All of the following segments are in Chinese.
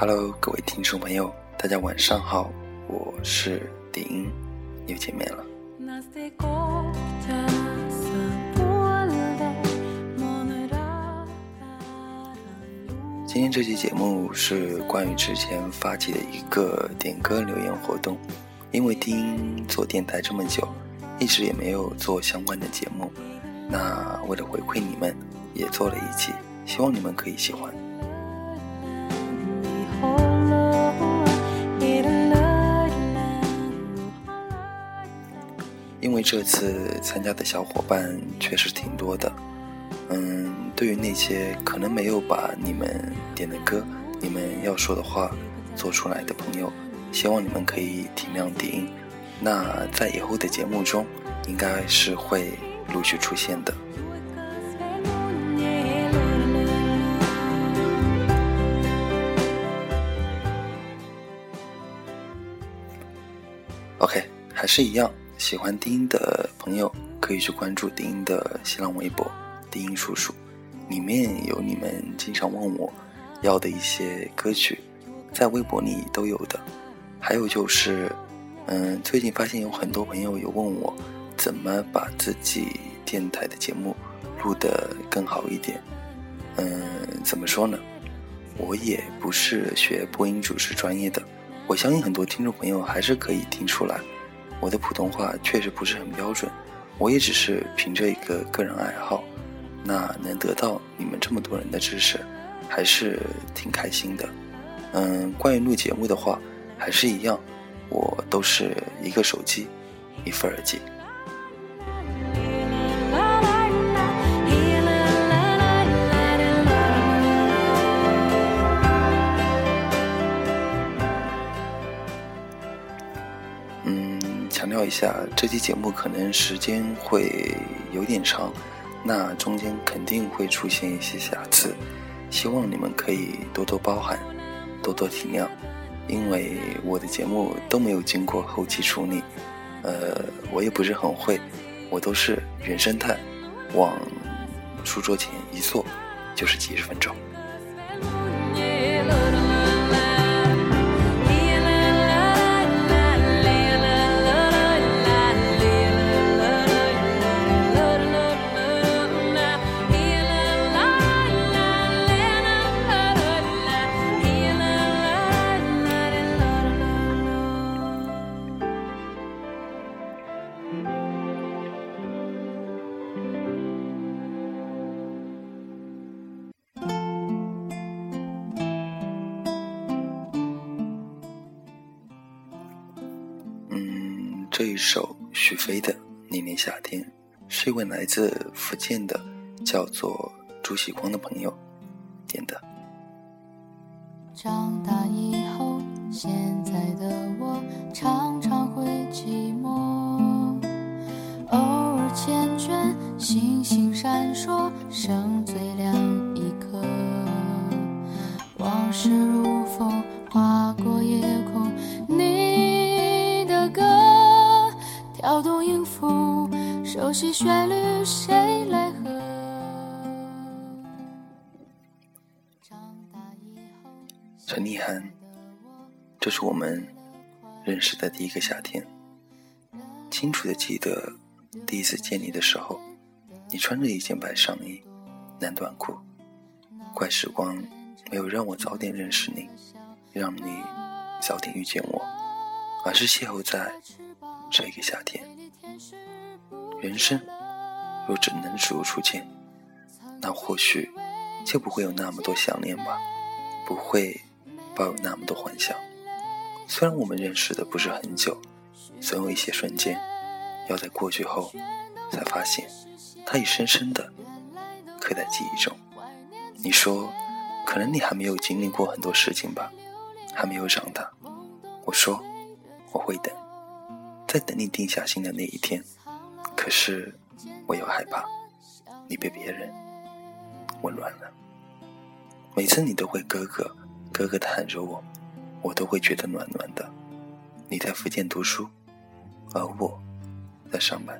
Hello，各位听众朋友，大家晚上好，我是丁音，又见面了。今天这期节目是关于之前发起的一个点歌留言活动，因为丁音做电台这么久，一直也没有做相关的节目，那为了回馈你们，也做了一期，希望你们可以喜欢。因为这次参加的小伙伴确实挺多的，嗯，对于那些可能没有把你们点的歌、你们要说的话做出来的朋友，希望你们可以体谅点。那在以后的节目中，应该是会陆续出现的。OK，还是一样。喜欢丁音的朋友可以去关注丁音的新浪微博“丁音叔叔”，里面有你们经常问我要的一些歌曲，在微博里都有的。还有就是，嗯，最近发现有很多朋友有问我怎么把自己电台的节目录得更好一点。嗯，怎么说呢？我也不是学播音主持专业的，我相信很多听众朋友还是可以听出来。我的普通话确实不是很标准，我也只是凭着一个个人爱好，那能得到你们这么多人的支持，还是挺开心的。嗯，关于录节目的话，还是一样，我都是一个手机，一副耳机。一下，这期节目可能时间会有点长，那中间肯定会出现一些瑕疵，希望你们可以多多包涵，多多体谅，因为我的节目都没有经过后期处理，呃，我也不是很会，我都是原生态，往书桌前一坐就是几十分钟。首许飞的《那年夏天》，是一位来自福建的叫做朱喜光的朋友点的。长大以后，现在的我常常会寂寞，偶尔缱绻，星星闪烁，剩熟悉旋律，谁来和？陈立涵，这是我们认识的第一个夏天。清楚的记得第一次见你的时候，你穿着一件白上衣、蓝短裤。怪时光没有让我早点认识你，让你早点遇见我，而是邂逅在。这个夏天，人生若只能如初见，那或许就不会有那么多想念吧，不会抱有那么多幻想。虽然我们认识的不是很久，总有一些瞬间，要在过去后才发现，它已深深的刻在记忆中。你说，可能你还没有经历过很多事情吧，还没有长大。我说，我会等。在等你定下心的那一天，可是我又害怕，你被别人温暖了。每次你都会哥哥哥哥的喊着我，我都会觉得暖暖的。你在福建读书，而我在上班。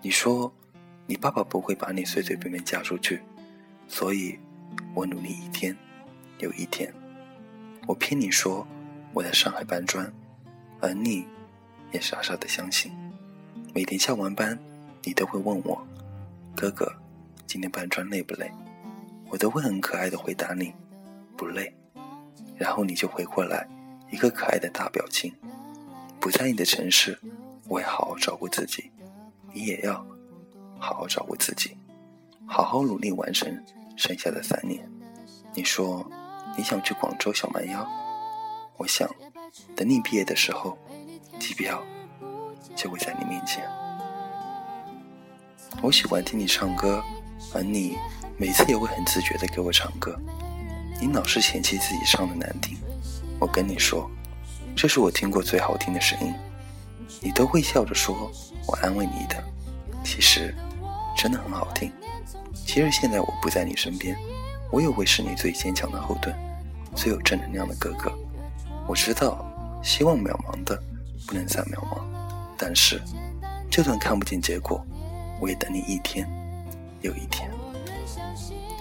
你说你爸爸不会把你随随便便嫁出去，所以我努力一天又一天。我骗你说我在上海搬砖，而你也傻傻的相信。每天下完班，你都会问我：“哥哥，今天搬砖累不累？”我都会很可爱的回答你：“不累。”然后你就回过来一个可爱的大表情。不在你的城市，我会好好照顾自己，你也要好好照顾自己，好好努力完成剩下的三年。你说你想去广州小蛮腰，我想等你毕业的时候，机票。就会在你面前。我喜欢听你唱歌，而你每次也会很自觉的给我唱歌。你老是嫌弃自己唱的难听，我跟你说，这是我听过最好听的声音。你都会笑着说我安慰你的，其实真的很好听。其实现在我不在你身边，我也会是你最坚强的后盾，最有正能量的哥哥。我知道，希望渺茫的不能再渺茫。但是，就算看不见结果，我也等你一天又一天。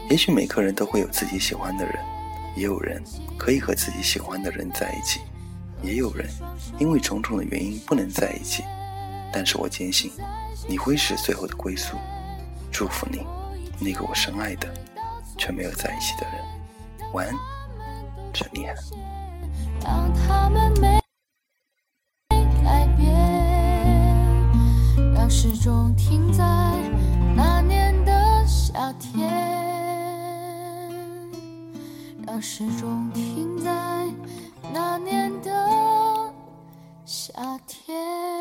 也许每个人都会有自己喜欢的人，也有人可以和自己喜欢的人在一起，也有人因为种种的原因不能在一起。但是我坚信，你会是最后的归宿。祝福你，那个我深爱的却没有在一起的人。晚安，陈立涵。终停在那年的夏天，让时钟停在那年的夏天。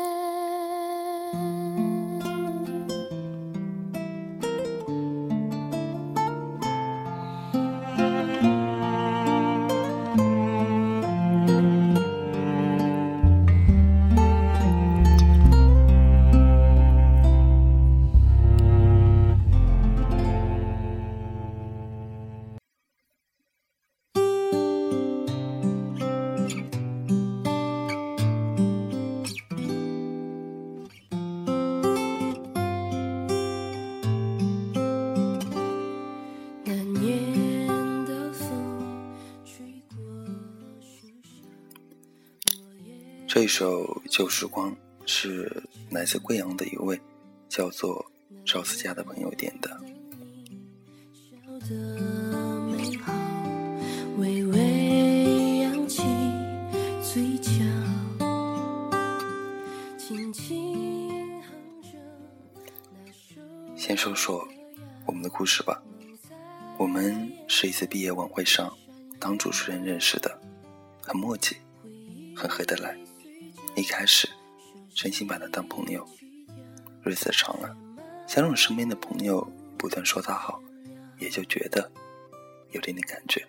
这一首《旧时光》是来自贵阳的一位叫做赵思佳的朋友点的。先说说我们的故事吧。我们是一次毕业晚会上当主持人认识的，很默契，很合得来。一开始，真心把他当朋友。日子长了，加上身边的朋友不断说他好，也就觉得有点点感觉。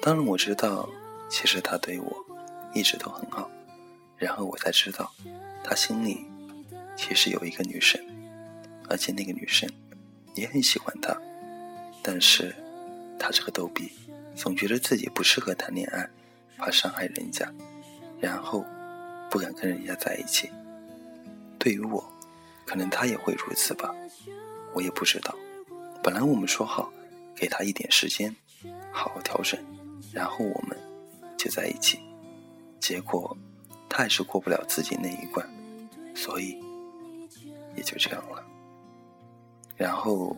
当然，我知道其实他对我一直都很好。然后我才知道，他心里其实有一个女生，而且那个女生也很喜欢他。但是，他这个逗比，总觉得自己不适合谈恋爱，怕伤害人家，然后。不敢跟人家在一起。对于我，可能他也会如此吧，我也不知道。本来我们说好，给他一点时间，好好调整，然后我们就在一起。结果他还是过不了自己那一关，所以也就这样了。然后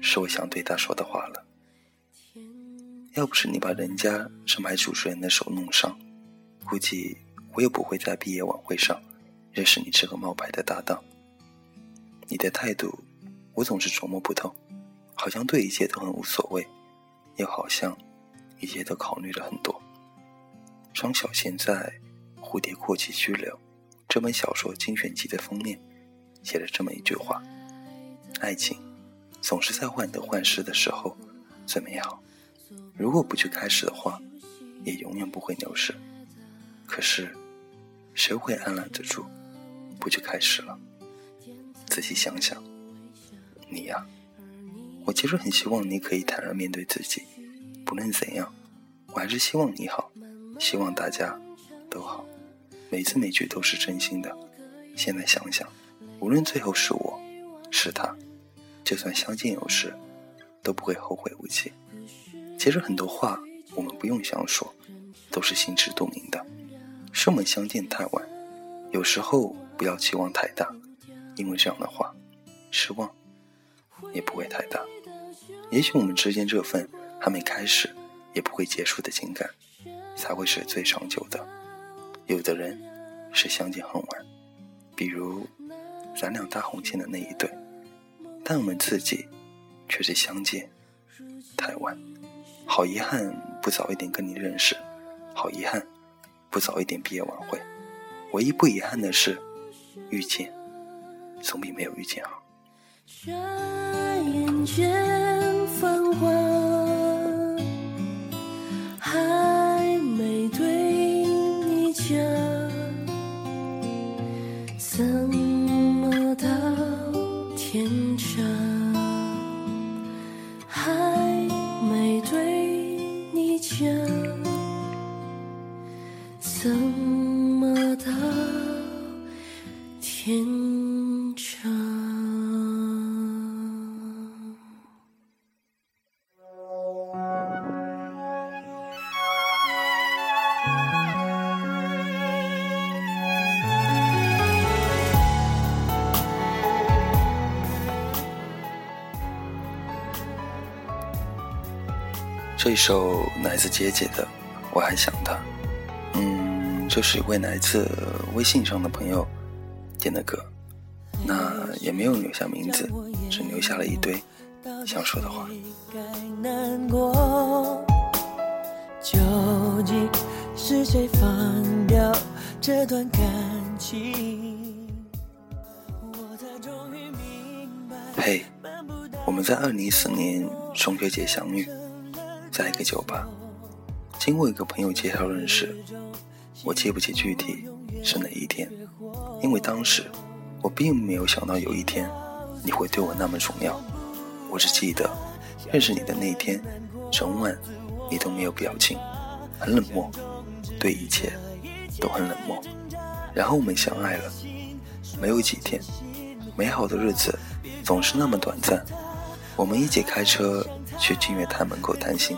是我想对他说的话了。要不是你把人家是买主持人的手弄伤，估计……我也不会在毕业晚会上认识你这个冒牌的搭档。你的态度，我总是琢磨不透，好像对一切都很无所谓，又好像一切都考虑了很多。张小娴在《蝴蝶过期拘留》这本小说精选集的封面写了这么一句话：“爱情总是在患得患失的时候最美好，如果不去开始的话，也永远不会流逝。”可是。谁会按捺得住，不去开始了？仔细想想，你呀，我其实很希望你可以坦然面对自己。不论怎样，我还是希望你好，希望大家都好。每字每句都是真心的。现在想想，无论最后是我，是他，就算相见有时，都不会后悔无期。其实很多话我们不用想说，都是心知肚明的。是我们相见太晚，有时候不要期望太大，因为这样的话，失望也不会太大。也许我们之间这份还没开始，也不会结束的情感，才会是最长久的。有的人是相见恨晚，比如咱俩搭红线的那一对，但我们自己却是相见太晚。好遗憾，不早一点跟你认识。好遗憾，不早一点毕业晚会。唯一不遗憾的是，遇见总比没有遇见好。眼间繁华，还没对你讲，怎么到天长？这一首来自姐姐的，我还想他。这是一位来自微信上的朋友点的歌，那也没有留下名字，只留下了一堆想说的话。究竟是谁放掉这段感情？嘿，我们在二零一四年中秋节相遇，在一个酒吧，经过一个朋友介绍认识。我记不起具体是哪一天，因为当时我并没有想到有一天你会对我那么重要。我只记得认识你的那天，整晚你都没有表情，很冷漠，对一切都很冷漠。然后我们相爱了，没有几天，美好的日子总是那么短暂。我们一起开车去金月潭门口谈心，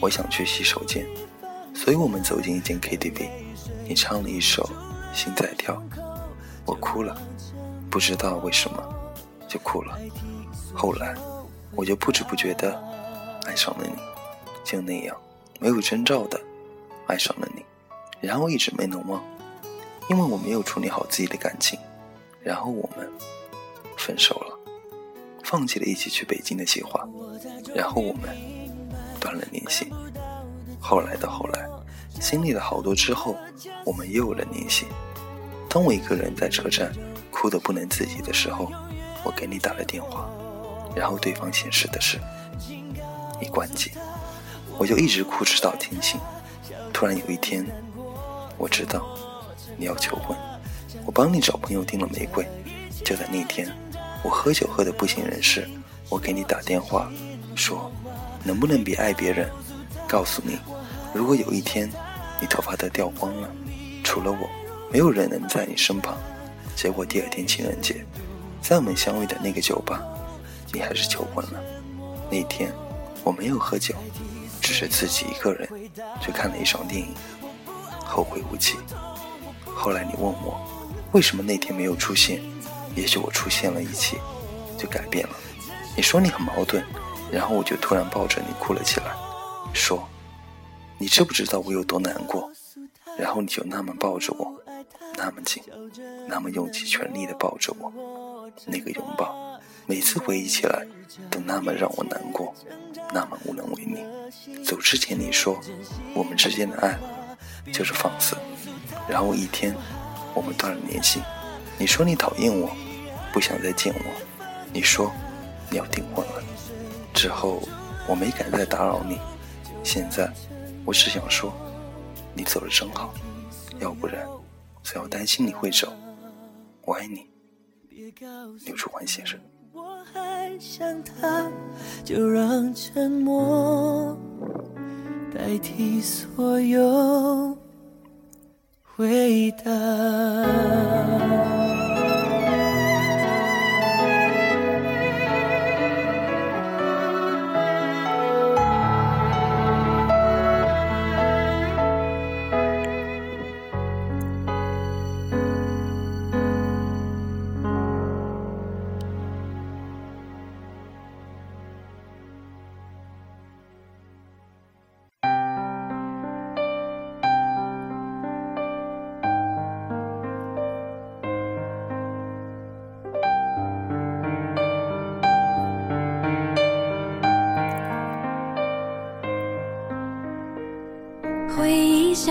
我想去洗手间，所以我们走进一间 KTV。你唱了一首《心在跳》，我哭了，不知道为什么就哭了。后来我就不知不觉的爱上了你，就那样没有征兆的爱上了你，然后一直没能忘，因为我没有处理好自己的感情，然后我们分手了，放弃了一起去北京的计划，然后我们断了联系。后来的后来。经历了好多之后，我们又有了联系。当我一个人在车站哭得不能自己的时候，我给你打了电话，然后对方显示的是已关机，我就一直哭直到天醒。突然有一天，我知道你要求婚，我帮你找朋友订了玫瑰。就在那天，我喝酒喝得不省人事，我给你打电话说，能不能别爱别人，告诉你，如果有一天。你头发都掉光了，除了我，没有人能在你身旁。结果第二天情人节，在我们相遇的那个酒吧，你还是求婚了。那天我没有喝酒，只是自己一个人去看了一场电影，后会无期。后来你问我，为什么那天没有出现？也许我出现了一切，就改变了。你说你很矛盾，然后我就突然抱着你哭了起来，说。你知不知道我有多难过？然后你就那么抱着我，那么紧，那么用尽全力的抱着我，那个拥抱，每次回忆起来都那么让我难过，那么无能为力。走之前你说，我们之间的爱就是放肆。然后一天，我们断了联系。你说你讨厌我，不想再见我。你说你要订婚了。之后我没敢再打扰你。现在。我只想说，你走了真好，要不然总要担心你会走。我爱你，刘楚欢先生。我还想他，就让沉默代替所有回答。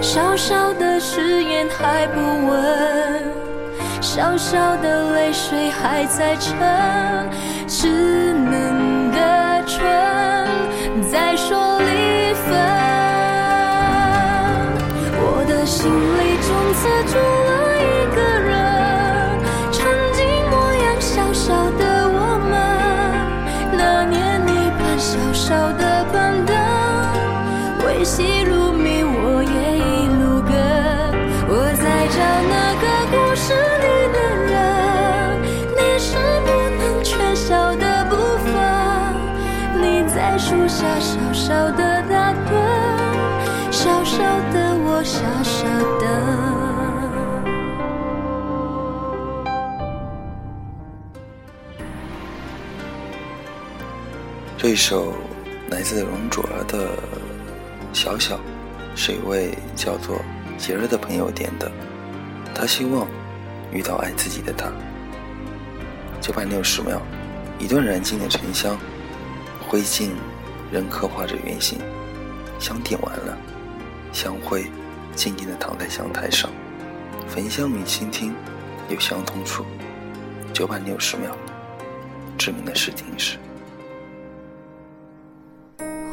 小小的誓言还不稳，小小的泪水还在撑，稚嫩的唇在说离分。我的心里从此住了一个人，曾经模样小小的我们，那年你搬小小的板凳，维系这一首来自容祖儿的《小小》，是一位叫做杰瑞的朋友点的。他希望遇到爱自己的他。九百六十秒，一段燃尽的沉香，灰烬仍刻画着圆形。香点完了，香灰静静地躺在香台上，焚香与倾听有相通处。九百六十秒，致命的试听时。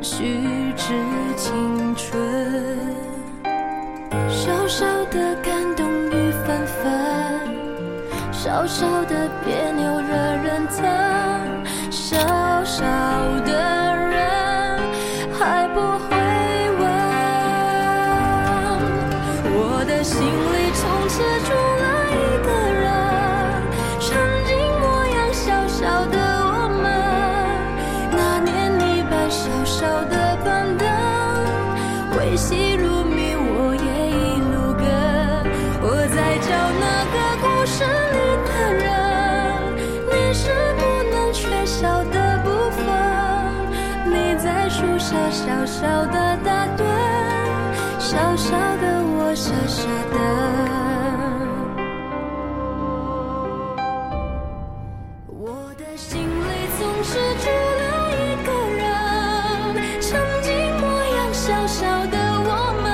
虚掷青春。小小的感动雨纷纷，小小的别扭惹人疼，小小的打盹，小小的我傻傻的。我的心里总是住了一个人，曾经模样小小的我们，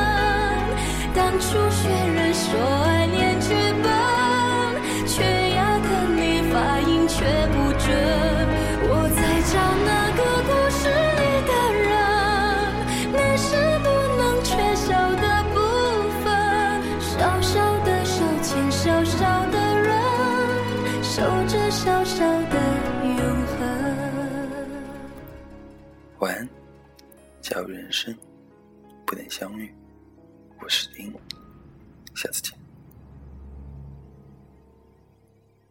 当初学人说爱念剧相遇。